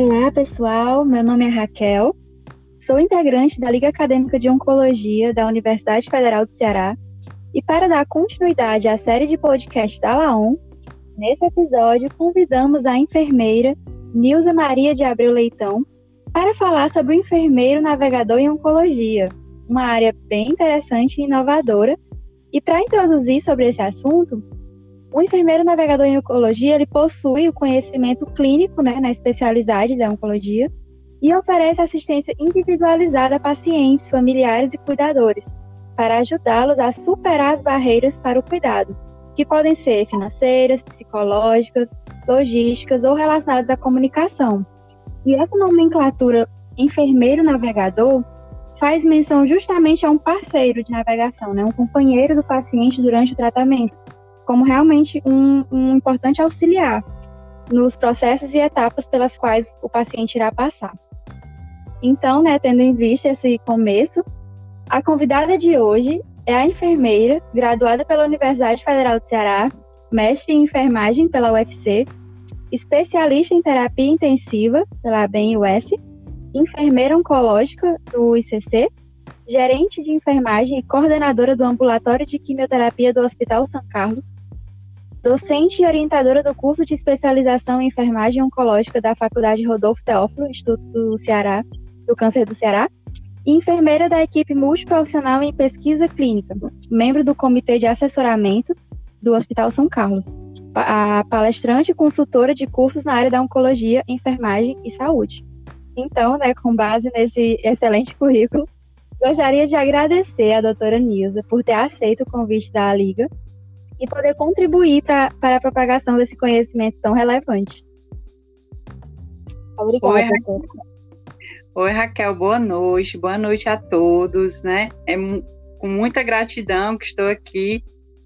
Olá, pessoal. Meu nome é Raquel. Sou integrante da Liga Acadêmica de Oncologia da Universidade Federal do Ceará. E para dar continuidade à série de podcast da LAON, nesse episódio convidamos a enfermeira Nilza Maria de Abreu Leitão para falar sobre o enfermeiro navegador em oncologia, uma área bem interessante e inovadora. E para introduzir sobre esse assunto, o enfermeiro navegador em oncologia ele possui o conhecimento clínico né, na especialidade da oncologia e oferece assistência individualizada a pacientes, familiares e cuidadores, para ajudá-los a superar as barreiras para o cuidado, que podem ser financeiras, psicológicas, logísticas ou relacionadas à comunicação. E essa nomenclatura enfermeiro navegador faz menção justamente a um parceiro de navegação, né, um companheiro do paciente durante o tratamento, como realmente um, um importante auxiliar nos processos e etapas pelas quais o paciente irá passar. Então, né, tendo em vista esse começo, a convidada de hoje é a enfermeira, graduada pela Universidade Federal do Ceará, mestre em enfermagem pela UFC, especialista em terapia intensiva pela ABEM-US, enfermeira oncológica do ICC, gerente de enfermagem e coordenadora do ambulatório de quimioterapia do Hospital São Carlos, docente e orientadora do curso de especialização em enfermagem oncológica da Faculdade Rodolfo Teófilo, Instituto do Ceará, do Câncer do Ceará, e enfermeira da equipe multiprofissional em pesquisa clínica, membro do comitê de assessoramento do Hospital São Carlos, a palestrante e consultora de cursos na área da oncologia, enfermagem e saúde. Então, né, com base nesse excelente currículo, gostaria de agradecer à doutora Nilza por ter aceito o convite da Liga e poder contribuir pra, para a propagação desse conhecimento tão relevante. Obrigada. Oi, Raquel. Oi, Raquel, boa noite, boa noite a todos, né? É com muita gratidão que estou aqui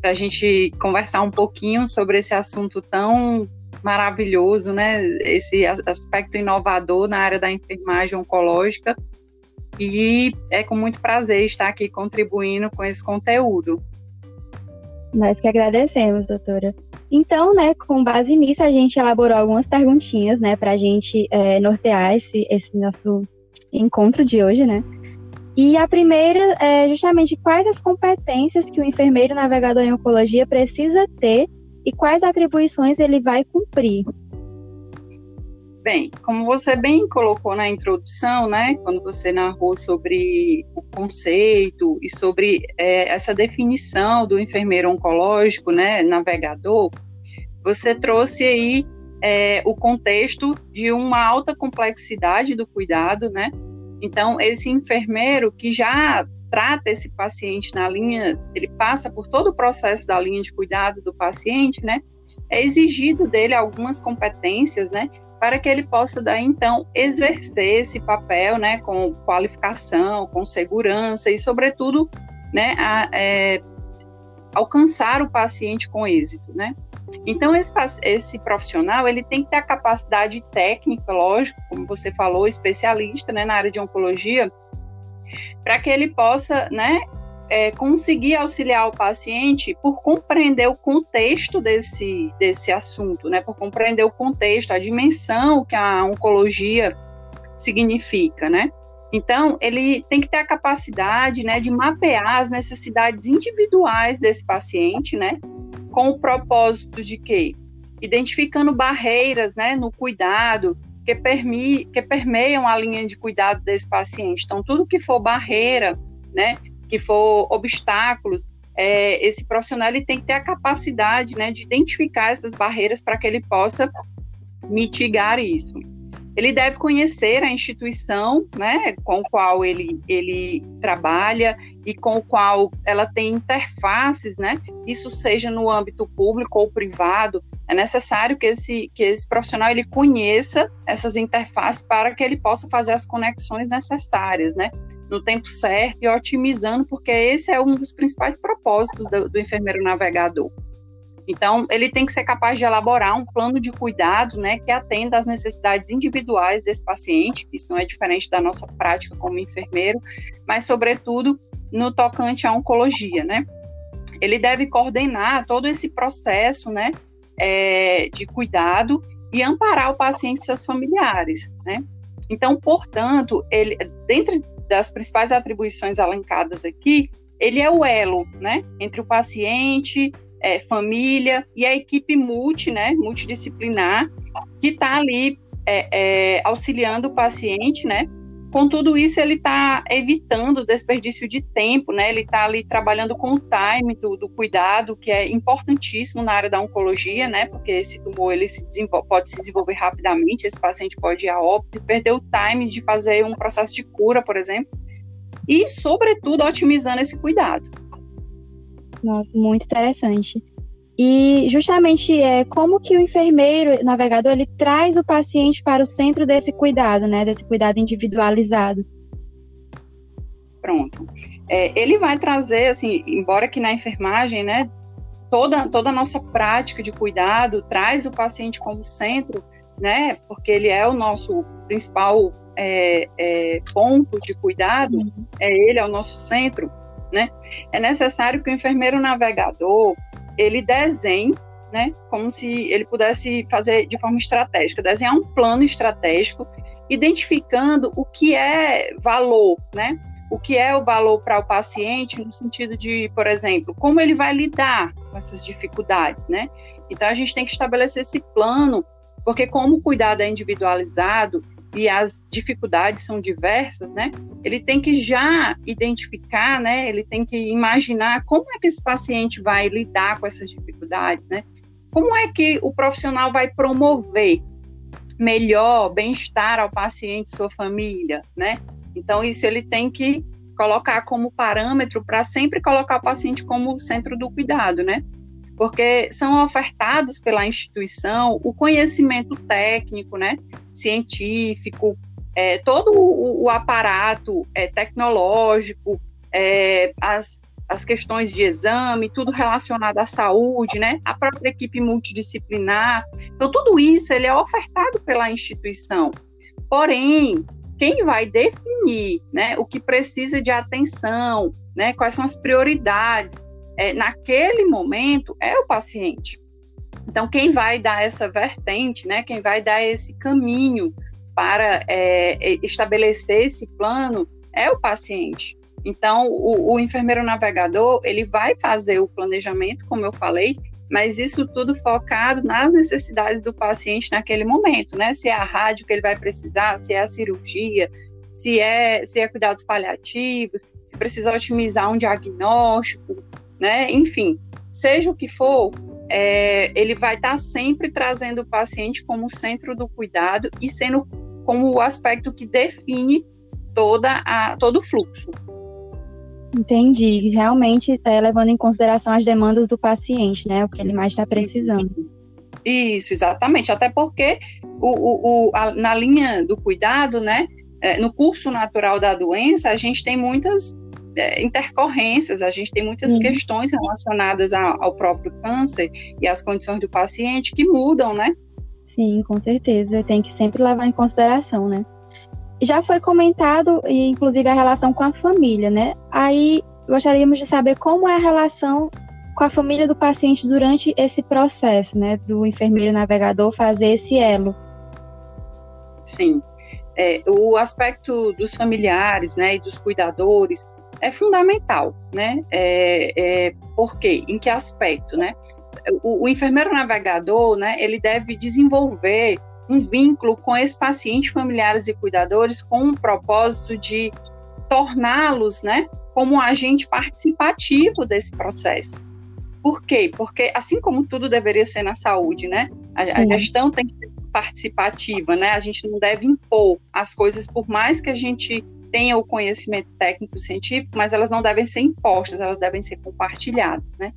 para a gente conversar um pouquinho sobre esse assunto tão maravilhoso, né? Esse aspecto inovador na área da enfermagem oncológica. E é com muito prazer estar aqui contribuindo com esse conteúdo. Nós que agradecemos, doutora. Então, né, com base nisso, a gente elaborou algumas perguntinhas, né, para a gente é, nortear esse, esse nosso encontro de hoje, né? E a primeira é justamente quais as competências que o enfermeiro navegador em oncologia precisa ter e quais atribuições ele vai cumprir. Bem, como você bem colocou na introdução, né, quando você narrou sobre o conceito e sobre é, essa definição do enfermeiro oncológico, né, navegador, você trouxe aí é, o contexto de uma alta complexidade do cuidado, né? Então, esse enfermeiro que já trata esse paciente na linha, ele passa por todo o processo da linha de cuidado do paciente, né? É exigido dele algumas competências, né? Para que ele possa daí então exercer esse papel, né, com qualificação, com segurança e sobretudo, né, a, é, alcançar o paciente com êxito, né? Então esse, esse profissional ele tem que ter a capacidade técnica, lógico, como você falou, especialista, né, na área de oncologia, para que ele possa, né, é, conseguir auxiliar o paciente por compreender o contexto desse, desse assunto, né? Por compreender o contexto, a dimensão que a oncologia significa, né? Então, ele tem que ter a capacidade, né, de mapear as necessidades individuais desse paciente, né? Com o propósito de quê? Identificando barreiras, né, no cuidado, que, permi que permeiam a linha de cuidado desse paciente. Então, tudo que for barreira, né, que for obstáculos, é, esse profissional ele tem que ter a capacidade né, de identificar essas barreiras para que ele possa mitigar isso. Ele deve conhecer a instituição né, com qual ele, ele trabalha e com o qual ela tem interfaces, né? Isso seja no âmbito público ou privado, é necessário que esse, que esse profissional ele conheça essas interfaces para que ele possa fazer as conexões necessárias, né? No tempo certo e otimizando, porque esse é um dos principais propósitos do, do enfermeiro navegador. Então, ele tem que ser capaz de elaborar um plano de cuidado, né, que atenda às necessidades individuais desse paciente. Isso não é diferente da nossa prática como enfermeiro, mas, sobretudo, no tocante à oncologia, né? Ele deve coordenar todo esse processo, né, é, de cuidado e amparar o paciente e seus familiares, né? Então, portanto, ele, dentro das principais atribuições alencadas aqui, ele é o elo, né, entre o paciente, é, família e a equipe multi, né, multidisciplinar, que está ali é, é, auxiliando o paciente, né, com tudo isso, ele está evitando desperdício de tempo, né? Ele está ali trabalhando com o time do, do, cuidado, que é importantíssimo na área da oncologia, né? Porque esse tumor ele se pode se desenvolver rapidamente, esse paciente pode ir a óbito, perder o time de fazer um processo de cura, por exemplo, e, sobretudo, otimizando esse cuidado. Nossa, muito interessante. E justamente é como que o enfermeiro navegador ele traz o paciente para o centro desse cuidado, né, desse cuidado individualizado. Pronto. É, ele vai trazer, assim, embora que na enfermagem, né, toda toda a nossa prática de cuidado traz o paciente como centro, né, porque ele é o nosso principal é, é, ponto de cuidado, uhum. é ele é o nosso centro, né? É necessário que o enfermeiro navegador ele desenhe, né, como se ele pudesse fazer de forma estratégica, desenhar um plano estratégico, identificando o que é valor, né? O que é o valor para o paciente no sentido de, por exemplo, como ele vai lidar com essas dificuldades, né? Então a gente tem que estabelecer esse plano, porque como o cuidado é individualizado e as dificuldades são diversas, né? Ele tem que já identificar, né? Ele tem que imaginar como é que esse paciente vai lidar com essas dificuldades, né? Como é que o profissional vai promover melhor bem-estar ao paciente e sua família, né? Então isso ele tem que colocar como parâmetro para sempre colocar o paciente como centro do cuidado, né? Porque são ofertados pela instituição o conhecimento técnico, né, científico, é, todo o, o aparato é, tecnológico, é, as, as questões de exame, tudo relacionado à saúde, né, a própria equipe multidisciplinar. Então, tudo isso ele é ofertado pela instituição. Porém, quem vai definir né, o que precisa de atenção, né, quais são as prioridades, é, naquele momento é o paciente. Então, quem vai dar essa vertente, né, quem vai dar esse caminho para é, estabelecer esse plano é o paciente. Então, o, o, enfermeiro navegador, ele vai fazer o planejamento, como eu falei, mas isso tudo focado nas necessidades do paciente naquele momento, né? Se é a rádio que ele vai precisar, se é a cirurgia, se é, se é cuidados paliativos, se precisa otimizar um diagnóstico, né? Enfim, seja o que for, é, ele vai estar tá sempre trazendo o paciente como centro do cuidado e sendo como o aspecto que define toda a, todo o fluxo. Entendi. Realmente é, levando em consideração as demandas do paciente, né? O que ele mais está precisando. Isso, exatamente. Até porque o, o, o a, na linha do cuidado, né? É, no curso natural da doença, a gente tem muitas é, intercorrências, a gente tem muitas uhum. questões relacionadas a, ao próprio câncer e às condições do paciente que mudam, né? Sim, com certeza. Tem que sempre levar em consideração, né? Já foi comentado, inclusive a relação com a família, né? Aí gostaríamos de saber como é a relação com a família do paciente durante esse processo, né? Do enfermeiro navegador fazer esse elo. Sim. É, o aspecto dos familiares, né, e dos cuidadores, é fundamental, né? É, é, por quê? Em que aspecto, né? O, o, enfermeiro navegador, né, ele deve desenvolver um vínculo com esse paciente, familiares e cuidadores com o propósito de torná-los, né, como um agente participativo desse processo. Por quê? Porque assim como tudo deveria ser na saúde, né, a, a gestão tem que ser participativa, né? A gente não deve impor as coisas, por mais que a gente tenha o conhecimento técnico científico, mas elas não devem ser impostas, elas devem ser compartilhadas, né?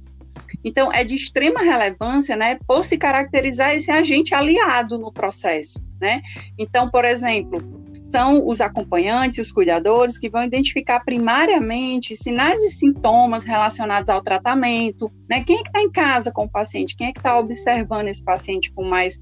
Então, é de extrema relevância, né, por se caracterizar esse agente aliado no processo, né? Então, por exemplo, são os acompanhantes, os cuidadores que vão identificar primariamente sinais e sintomas relacionados ao tratamento, né? Quem é que está em casa com o paciente? Quem é que está observando esse paciente com mais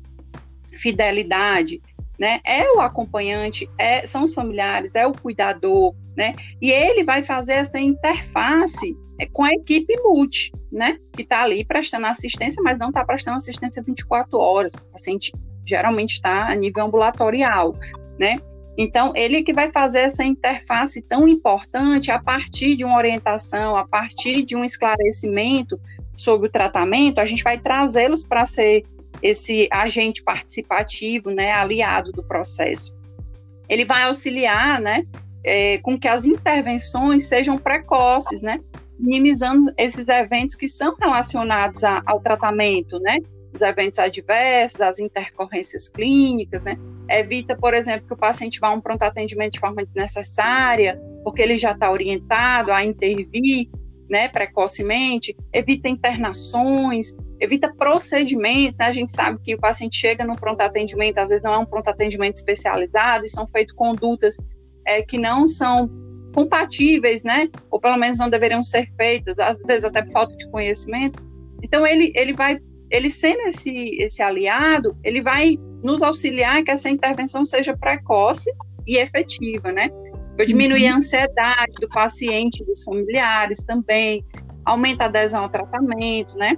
fidelidade? Né? É o acompanhante, é, são os familiares, é o cuidador, né? E ele vai fazer essa interface é, com a equipe multi, né? Que está ali prestando assistência, mas não está prestando assistência 24 horas. O paciente geralmente está a nível ambulatorial, né? Então, ele que vai fazer essa interface tão importante a partir de uma orientação, a partir de um esclarecimento sobre o tratamento, a gente vai trazê-los para ser esse agente participativo, né, aliado do processo. Ele vai auxiliar, né, é, com que as intervenções sejam precoces, né, minimizando esses eventos que são relacionados a, ao tratamento, né, os eventos adversos, as intercorrências clínicas, né, evita, por exemplo, que o paciente vá a um pronto atendimento de forma desnecessária, porque ele já está orientado a intervir, né, precocemente, evita internações, evita procedimentos, né? A gente sabe que o paciente chega no pronto atendimento, às vezes não é um pronto atendimento especializado, e são feitas condutas é, que não são compatíveis, né? Ou pelo menos não deveriam ser feitas, às vezes até por falta de conhecimento. Então ele ele vai ele sendo esse esse aliado, ele vai nos auxiliar que essa intervenção seja precoce e efetiva, né? Vai diminuir a uhum. ansiedade do paciente, dos familiares também, aumenta a adesão ao tratamento, né?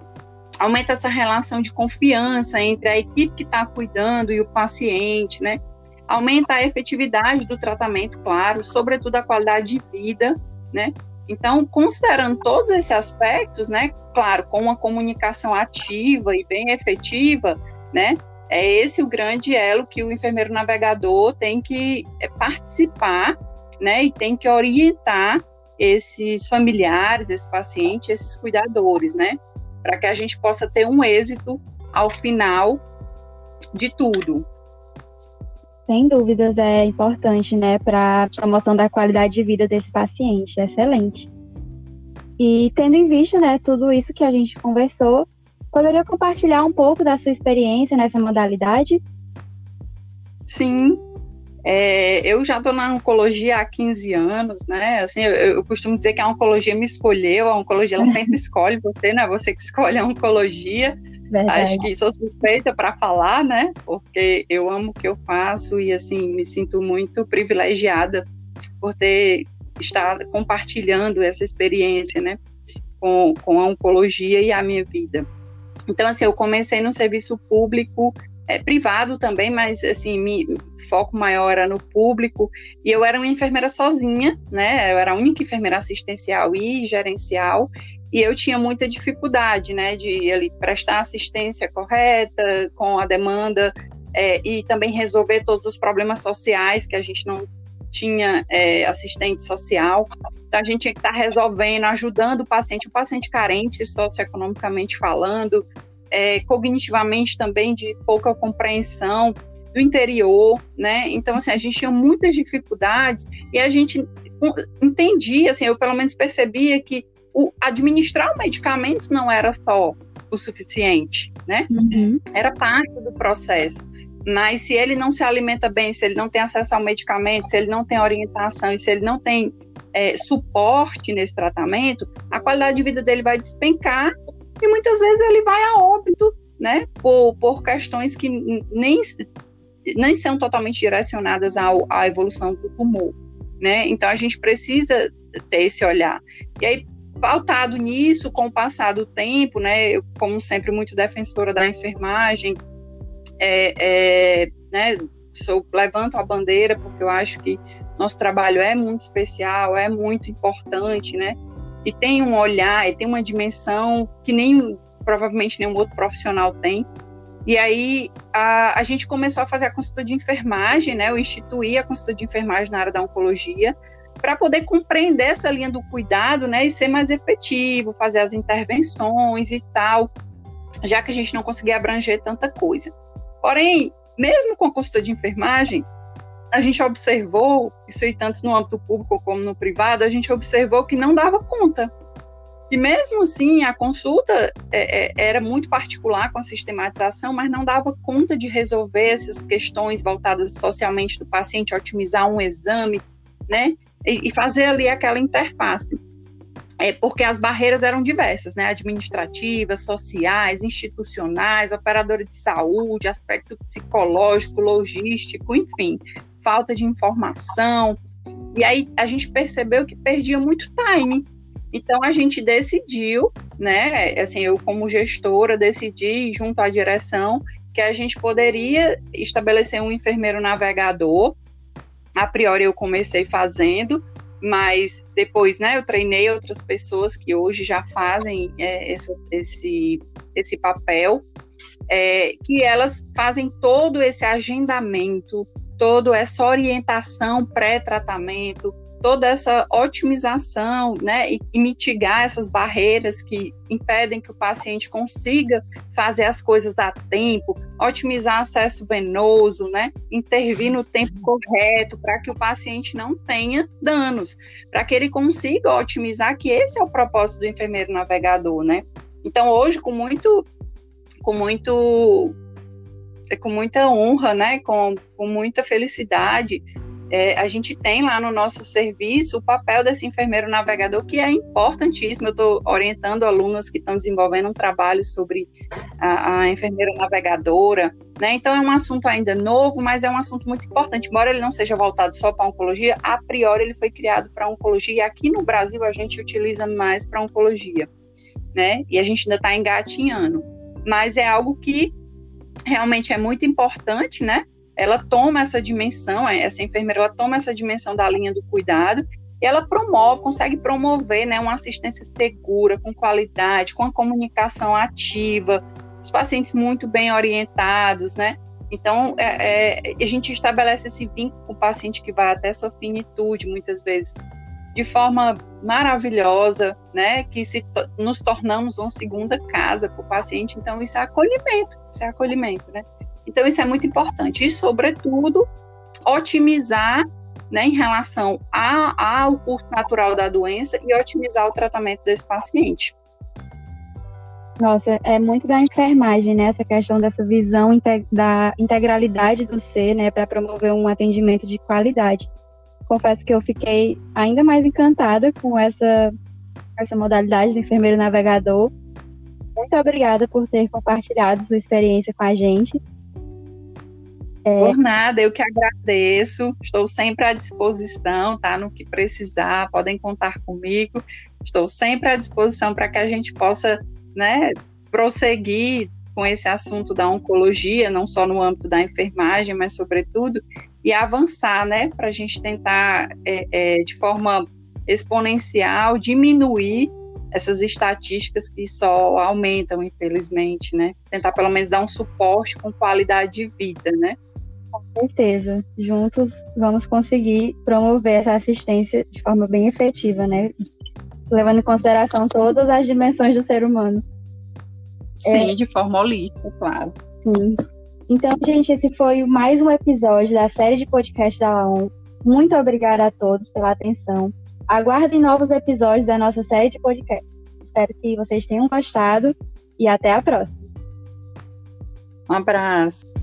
Aumenta essa relação de confiança entre a equipe que está cuidando e o paciente, né? Aumenta a efetividade do tratamento, claro, sobretudo a qualidade de vida, né? Então, considerando todos esses aspectos, né? Claro, com uma comunicação ativa e bem efetiva, né? É esse o grande elo que o enfermeiro navegador tem que é, participar né? E tem que orientar esses familiares, esse paciente, esses cuidadores, né? Para que a gente possa ter um êxito ao final de tudo. Sem dúvidas, é importante, né, para a promoção da qualidade de vida desse paciente. Excelente. E tendo em vista, né, tudo isso que a gente conversou, poderia compartilhar um pouco da sua experiência nessa modalidade? Sim, é, eu já estou na oncologia há 15 anos, né? Assim, eu, eu, costumo dizer que a oncologia me escolheu, a oncologia ela sempre escolhe você, não é você que escolhe a oncologia. Verdade. Acho que sou suspeita para falar, né? Porque eu amo o que eu faço e assim me sinto muito privilegiada por ter estar compartilhando essa experiência, né? Com, com a oncologia e a minha vida. Então, assim, eu comecei no serviço público é, privado também, mas assim, me, foco maior era no público. E eu era uma enfermeira sozinha, né? Eu era a única enfermeira assistencial e gerencial. E eu tinha muita dificuldade, né, de ali, prestar assistência correta, com a demanda, é, e também resolver todos os problemas sociais que a gente não tinha é, assistente social. Então, a gente tinha que estar resolvendo, ajudando o paciente, o paciente carente, socioeconomicamente falando, é, cognitivamente também de pouca compreensão do interior, né? Então, assim, a gente tinha muitas dificuldades e a gente entendia, assim, eu pelo menos percebia que o administrar o medicamento não era só o suficiente, né? Uhum. Era parte do processo. Mas se ele não se alimenta bem, se ele não tem acesso ao medicamento, se ele não tem orientação e se ele não tem é, suporte nesse tratamento, a qualidade de vida dele vai despencar e muitas vezes ele vai a óbito, né, por, por questões que nem, nem são totalmente direcionadas ao, à evolução do tumor, né, então a gente precisa ter esse olhar. E aí, pautado nisso, com o passar do tempo, né, eu, como sempre muito defensora da enfermagem, é, é, né, sou, levanto a bandeira porque eu acho que nosso trabalho é muito especial, é muito importante, né, e tem um olhar, e tem uma dimensão que nem provavelmente nenhum outro profissional tem. E aí a, a gente começou a fazer a consulta de enfermagem, né? Eu instituí a consulta de enfermagem na área da oncologia para poder compreender essa linha do cuidado, né, e ser mais efetivo, fazer as intervenções e tal, já que a gente não conseguia abranger tanta coisa. Porém, mesmo com a consulta de enfermagem, a gente observou, isso aí tanto no âmbito público como no privado, a gente observou que não dava conta. E mesmo assim, a consulta é, é, era muito particular com a sistematização, mas não dava conta de resolver essas questões voltadas socialmente do paciente, otimizar um exame, né? E, e fazer ali aquela interface. É porque as barreiras eram diversas, né? Administrativas, sociais, institucionais, operadora de saúde, aspecto psicológico, logístico, enfim falta de informação. E aí a gente percebeu que perdia muito time. Então a gente decidiu, né, assim, eu como gestora decidi junto à direção que a gente poderia estabelecer um enfermeiro navegador. A priori eu comecei fazendo, mas depois, né, eu treinei outras pessoas que hoje já fazem é, esse, esse, esse papel, é, que elas fazem todo esse agendamento, toda essa orientação pré-tratamento, toda essa otimização, né, e, e, mitigar essas barreiras que impedem que o paciente consiga fazer as coisas a tempo, otimizar acesso venoso, né, intervir no tempo correto para que o paciente não tenha danos, para que ele consiga otimizar, que esse é o propósito do enfermeiro navegador, né. Então hoje com muito, com muito com muita honra, né, com, com muita felicidade, é, a gente tem lá no nosso serviço o papel desse enfermeiro navegador, que é importantíssimo. Eu estou orientando alunos que estão desenvolvendo um trabalho sobre a, a, enfermeira navegadora, né? Então é um assunto ainda novo, mas é um assunto muito importante. Embora ele não seja voltado só para oncologia, a priori ele foi criado para oncologia, e aqui no Brasil a gente utiliza mais para oncologia, né? E a gente ainda está engatinhando. Mas é algo que realmente é muito importante, né? ela toma essa dimensão, essa enfermeira ela toma essa dimensão da linha do cuidado e ela promove, consegue promover né, uma assistência segura, com qualidade, com a comunicação ativa, os pacientes muito bem orientados, né? Então, é, é, a gente estabelece esse vínculo com o paciente que vai até sua finitude, muitas vezes, de forma maravilhosa, né? Que se nos tornamos uma segunda casa para o paciente. Então, isso é acolhimento, isso é acolhimento, né? Então, isso é muito importante. E, sobretudo, otimizar né, em relação a, ao curso natural da doença e otimizar o tratamento desse paciente. Nossa, é muito da enfermagem, né? Essa questão dessa visão da integralidade do ser, né? Para promover um atendimento de qualidade. Confesso que eu fiquei ainda mais encantada com essa, essa modalidade do enfermeiro navegador. Muito obrigada por ter compartilhado sua experiência com a gente. É. Por nada, eu que agradeço. Estou sempre à disposição, tá? No que precisar, podem contar comigo. Estou sempre à disposição para que a gente possa, né, prosseguir com esse assunto da oncologia, não só no âmbito da enfermagem, mas sobretudo, e avançar, né, para a gente tentar, é, é, de forma exponencial, diminuir essas estatísticas que só aumentam, infelizmente, né? Tentar pelo menos dar um suporte com qualidade de vida, né? Com certeza. Juntos vamos conseguir promover essa assistência de forma bem efetiva, né? Levando em consideração todas as dimensões do ser humano. Sim, é... de forma holística, claro. Sim. Então, gente, esse foi mais um episódio da série de podcast da Laon. Muito obrigada a todos pela atenção. Aguardem novos episódios da nossa série de podcast. Espero que vocês tenham gostado e até a próxima. Um abraço.